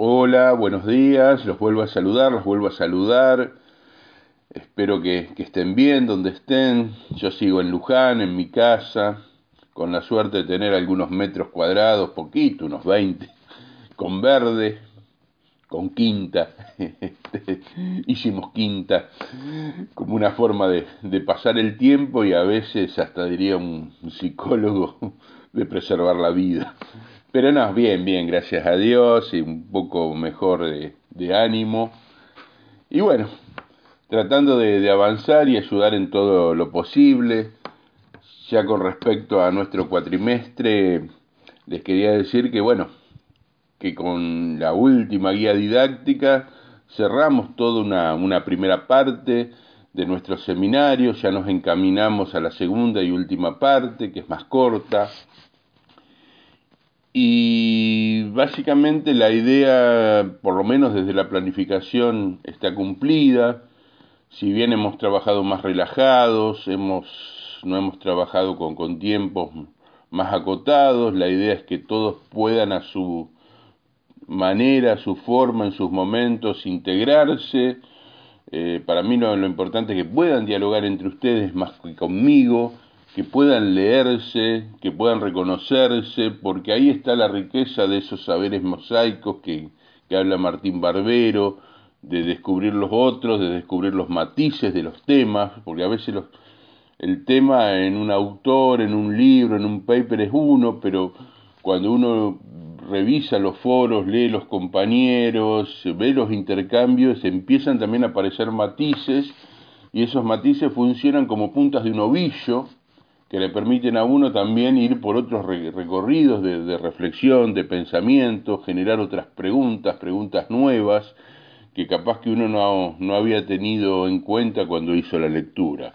Hola, buenos días, los vuelvo a saludar, los vuelvo a saludar. Espero que, estén bien donde estén. Yo sigo en Luján, en mi casa, con la suerte de tener algunos metros cuadrados, poquito, unos 20, con verde, con quinta. Hicimos quinta como una forma de, de, pasar el tiempo y a veces hasta diría un psicólogo de preservar la vida. Pero no, bien, bien, gracias a Dios y un poco mejor de, ánimo. Y bueno, tratando de, avanzar y ayudar en todo lo posible. Ya con respecto a nuestro cuatrimestre, les quería decir que bueno, que con la última guía didáctica cerramos toda una, una primera parte de nuestro seminario, ya nos encaminamos a la segunda y última parte, que es más corta, y básicamente la idea, por lo menos desde la planificación, está cumplida. Si bien hemos trabajado más relajados, hemos, no hemos trabajado con, con tiempos más acotados, la idea es que todos puedan a su manera, a su forma, en sus momentos, integrarse. Eh, para mí lo, lo importante es que puedan dialogar entre ustedes más que conmigo, que puedan leerse, que puedan reconocerse, porque ahí está la riqueza de esos saberes mosaicos que, que habla Martín Barbero, de descubrir los otros, de descubrir los matices de los temas, porque a veces el tema en un autor, en un libro, en un paper es uno, pero cuando uno revisa los foros, lee los compañeros, ve los intercambios, empiezan también a aparecer matices y esos matices funcionan como puntas de un ovillo que le permiten a uno también ir por otros recorridos de, reflexión, de pensamiento, generar otras preguntas, preguntas nuevas, que capaz que uno no, no había tenido en cuenta cuando hizo la lectura.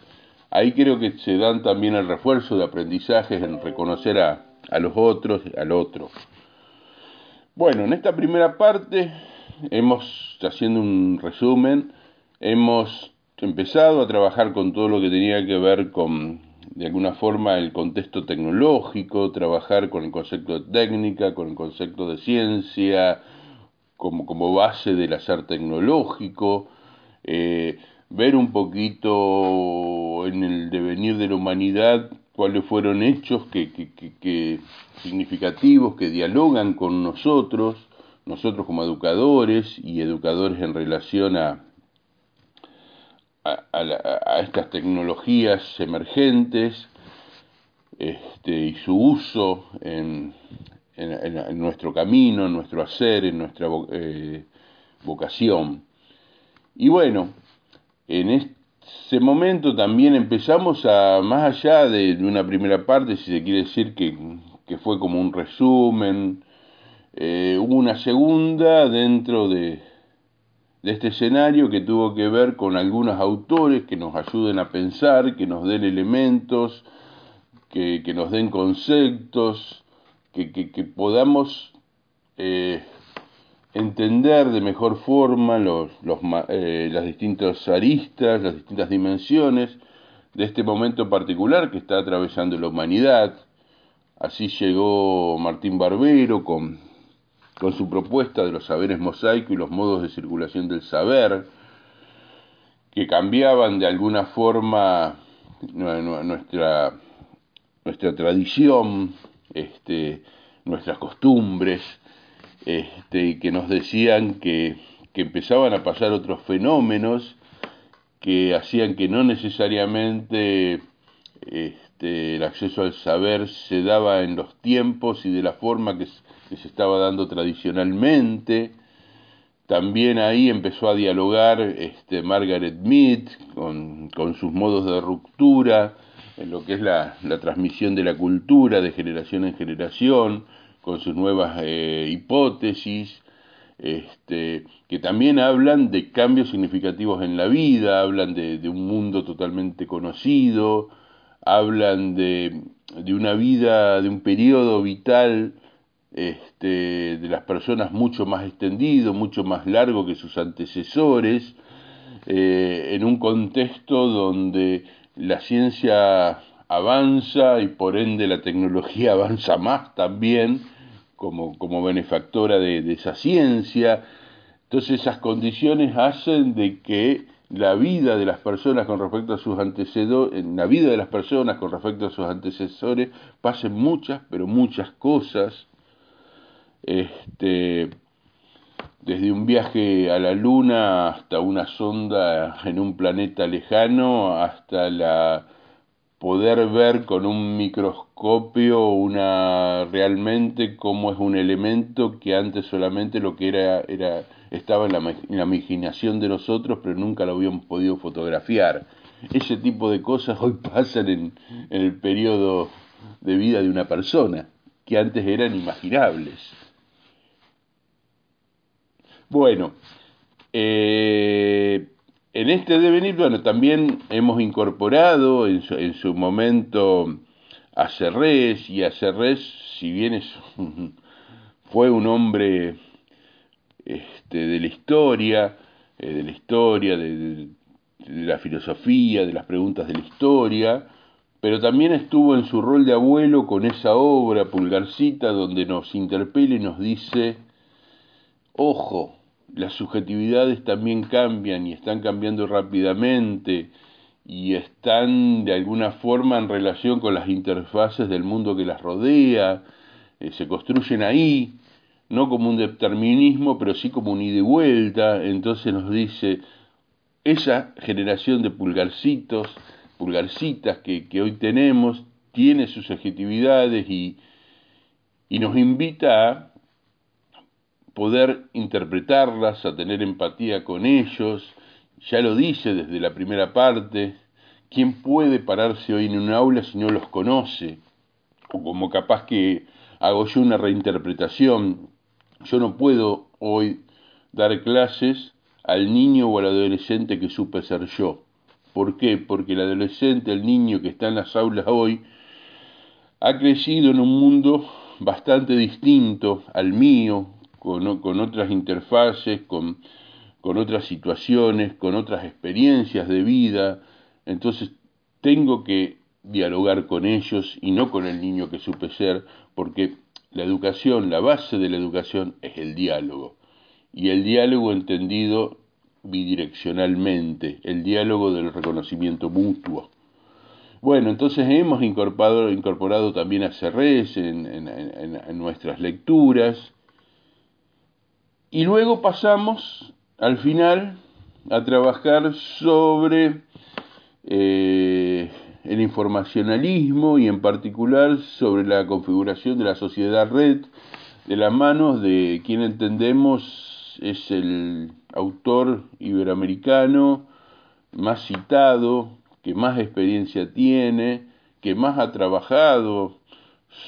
Ahí creo que se dan también el refuerzo de aprendizajes en reconocer a, a los otros, al otro. Bueno, en esta primera parte hemos, haciendo un resumen, hemos empezado a trabajar con todo lo que tenía que ver con de alguna forma el contexto tecnológico, trabajar con el concepto de técnica, con el concepto de ciencia, como, como base del hacer tecnológico, eh, ver un poquito en el devenir de la humanidad cuáles fueron hechos que, que, que, significativos que dialogan con nosotros, nosotros como educadores y educadores en relación a, a, estas tecnologías emergentes este, y su uso en, en, nuestro camino, en nuestro hacer, en nuestra eh, vocación. Y bueno, en ese momento también empezamos a, más allá de, una primera parte, si se quiere decir que, que fue como un resumen, eh, una segunda dentro de, de este escenario que tuvo que ver con algunos autores que nos ayuden a pensar, que nos den elementos, que, nos den conceptos, que, que, podamos eh, entender de mejor forma los, los, eh, las distintas aristas, las distintas dimensiones de este momento particular que está atravesando la humanidad. Así llegó Martín Barbero con con su propuesta de los saberes mosaicos y los modos de circulación del saber, que cambiaban de alguna forma nuestra, nuestra tradición, este, nuestras costumbres, este, y que nos decían que, que empezaban a pasar otros fenómenos que hacían que no necesariamente este, el acceso al saber se daba en los tiempos y de la forma que, se estaba dando tradicionalmente. También ahí empezó a dialogar este, Margaret Mead con, sus modos de ruptura en lo que es la, transmisión de la cultura de generación en generación, con sus nuevas eh, hipótesis, este, que también hablan de cambios significativos en la vida, hablan de, un mundo totalmente conocido, hablan de, de, una vida, de un periodo vital este, de las personas mucho más extendido, mucho más largo que sus antecesores, eh, en un contexto donde la ciencia avanza y por ende la tecnología avanza más también como, como benefactora de, esa ciencia. Entonces esas condiciones hacen de que la vida de las personas con respecto a sus antecesores, en la vida de las personas con respecto a sus antecesores, pasen muchas, pero muchas cosas. Este, desde un viaje a la luna hasta una sonda en un planeta lejano, hasta la poder ver con un microscopio una realmente cómo es un elemento que antes solamente lo que era era estaba en la, imaginación de nosotros pero nunca lo habíamos podido fotografiar. Ese tipo de cosas hoy pasan en, el periodo de vida de una persona que antes eran imaginables. Bueno eh, en este devenir, bueno, también hemos incorporado en su, momento a Cerrés, y a si bien es, fue un hombre este, de la historia, eh, de la historia, de, la filosofía, de las preguntas de la historia, pero también estuvo en su rol de abuelo con esa obra, Pulgarcita, donde nos interpela y nos dice, ojo, las subjetividades también cambian y están cambiando rápidamente y están de alguna forma en relación con las interfaces del mundo que las rodea, eh, se construyen ahí, no como un determinismo, pero sí como un ida y vuelta, entonces nos dice, esa generación de pulgarcitos, pulgarcitas que, que hoy tenemos, tiene sus subjetividades y, y nos invita a poder interpretarlas, a tener empatía con ellos. Ya lo dice desde la primera parte, ¿quién puede pararse hoy en un aula si no los conoce? O como capaz que hago yo una reinterpretación, yo no puedo hoy dar clases al niño o al adolescente que supe ser yo. ¿Por qué? Porque el adolescente, el niño que está en las aulas hoy, ha crecido en un mundo bastante distinto al mío, con, otras interfaces, con, con otras situaciones, con otras experiencias de vida. Entonces tengo que dialogar con ellos y no con el niño que supe ser, porque la educación, la base de la educación es el diálogo. Y el diálogo entendido bidireccionalmente, el diálogo del reconocimiento mutuo. Bueno, entonces hemos incorporado, incorporado también a Cerrés en, en nuestras lecturas, y luego pasamos al final a trabajar sobre eh, el informacionalismo y en particular sobre la configuración de la sociedad red de las manos de quien entendemos es el autor iberoamericano más citado, que más experiencia tiene, que más ha trabajado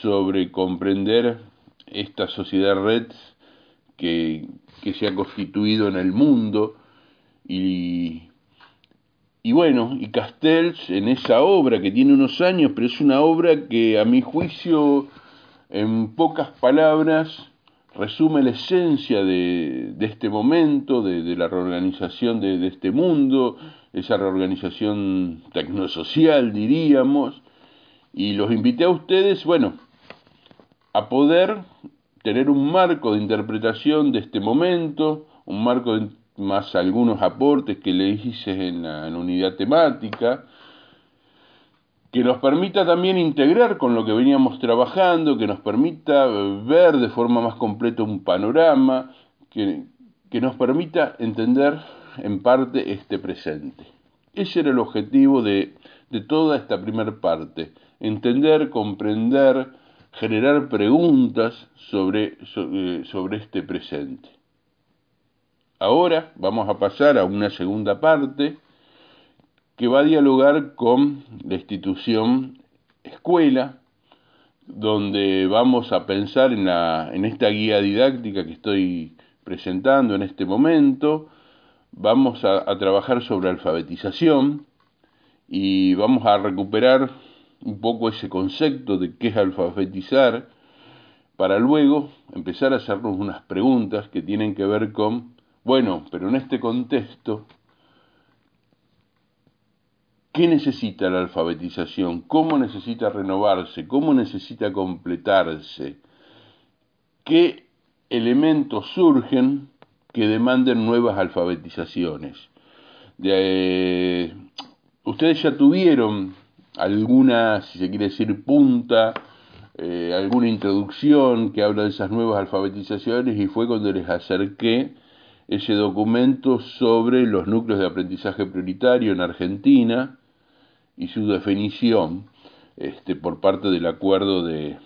sobre comprender esta sociedad red que, se ha constituido en el mundo y, y bueno, y Castells en esa obra que tiene unos años, pero es una obra que a mi juicio, en pocas palabras, resume la esencia de, este momento, de, la reorganización de, de, este mundo, esa reorganización tecnosocial, diríamos, y los invité a ustedes, bueno, a poder tener un marco de interpretación de este momento, un marco de más algunos aportes que le hice en la, unidad temática, que nos permita también integrar con lo que veníamos trabajando, que nos permita ver de forma más completa un panorama, que, que nos permita entender en parte este presente. Ese era el objetivo de, de toda esta primera parte, entender, comprender, generar preguntas sobre, sobre, este presente. Ahora vamos a pasar a una segunda parte que va a dialogar con la institución escuela, donde vamos a pensar en, la, en esta guía didáctica que estoy presentando en este momento. Vamos a, a trabajar sobre alfabetización y vamos a recuperar un poco ese concepto de qué es alfabetizar para luego empezar a hacernos unas preguntas que tienen que ver con, bueno, pero en este contexto, ¿qué necesita la alfabetización? ¿Cómo necesita renovarse? ¿Cómo necesita completarse? ¿Qué elementos surgen que demanden nuevas alfabetizaciones? De, ustedes ya tuvieron alguna, si se quiere decir, punta, eh, alguna introducción que habla de esas nuevas alfabetizaciones y fue cuando les acerqué ese documento sobre los núcleos de aprendizaje prioritario en Argentina y su definición este, por parte del acuerdo de,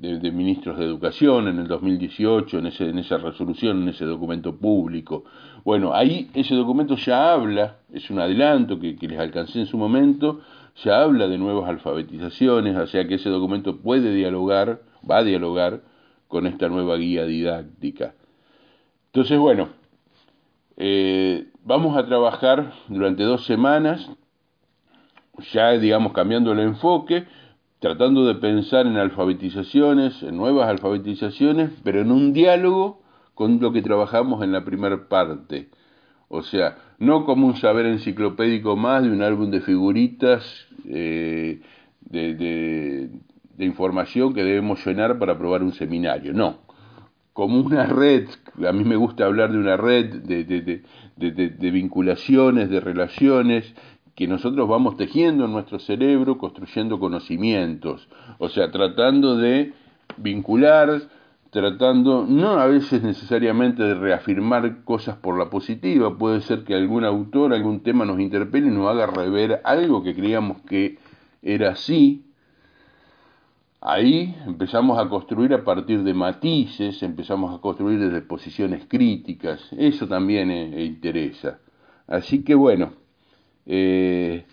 ministros de educación en el 2018, en, ese, en esa resolución, en ese documento público. Bueno, ahí ese documento ya habla, es un adelanto que, que les alcancé en su momento, ya habla de nuevas alfabetizaciones, o sea que ese documento puede dialogar, va a dialogar con esta nueva guía didáctica. Entonces, bueno, eh, vamos a trabajar durante dos semanas, ya digamos cambiando el enfoque, tratando de pensar en alfabetizaciones, en nuevas alfabetizaciones, pero en un diálogo con lo que trabajamos en la primera parte. O sea, no como un saber enciclopédico más de un álbum de figuritas eh, de, de, información que debemos llenar para probar un seminario, no. Como una red, a mí me gusta hablar de una red de, de vinculaciones, de relaciones, que nosotros vamos tejiendo en nuestro cerebro, construyendo conocimientos, o sea, tratando de vincular tratando no a veces necesariamente de reafirmar cosas por la positiva, puede ser que algún autor, algún tema nos interpele y nos haga rever algo que creíamos que era así. Ahí empezamos a construir a partir de matices, empezamos a construir desde posiciones críticas, eso también eh, interesa. Así que bueno, eh,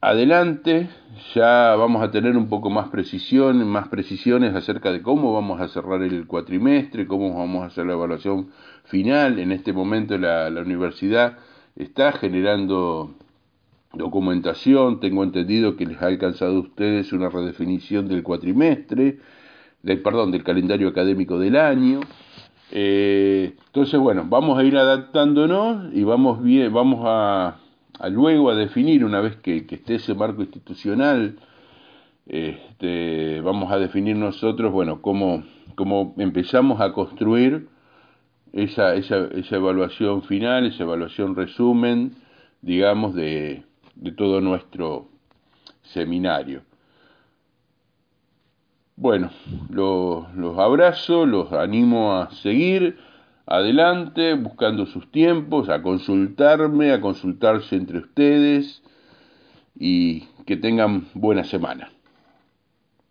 adelante ya vamos a tener un poco más precisión, más precisiones acerca de cómo vamos a cerrar el cuatrimestre, cómo vamos a hacer la evaluación final. En este momento la universidad está generando documentación, tengo entendido que les ha alcanzado a ustedes una redefinición del cuatrimestre, del, perdón, del calendario académico del año. Eh, entonces, bueno, vamos a ir adaptándonos y vamos bien, vamos a luego a definir, una vez que, esté ese marco institucional, este, vamos a definir nosotros, bueno, cómo, cómo empezamos a construir esa, esa, esa, evaluación final, esa evaluación resumen, digamos, de, de todo nuestro seminario. Bueno, los, los abrazo, los animo a seguir adelante, buscando sus tiempos, a consultarme, a consultarse entre ustedes y que tengan buena semana.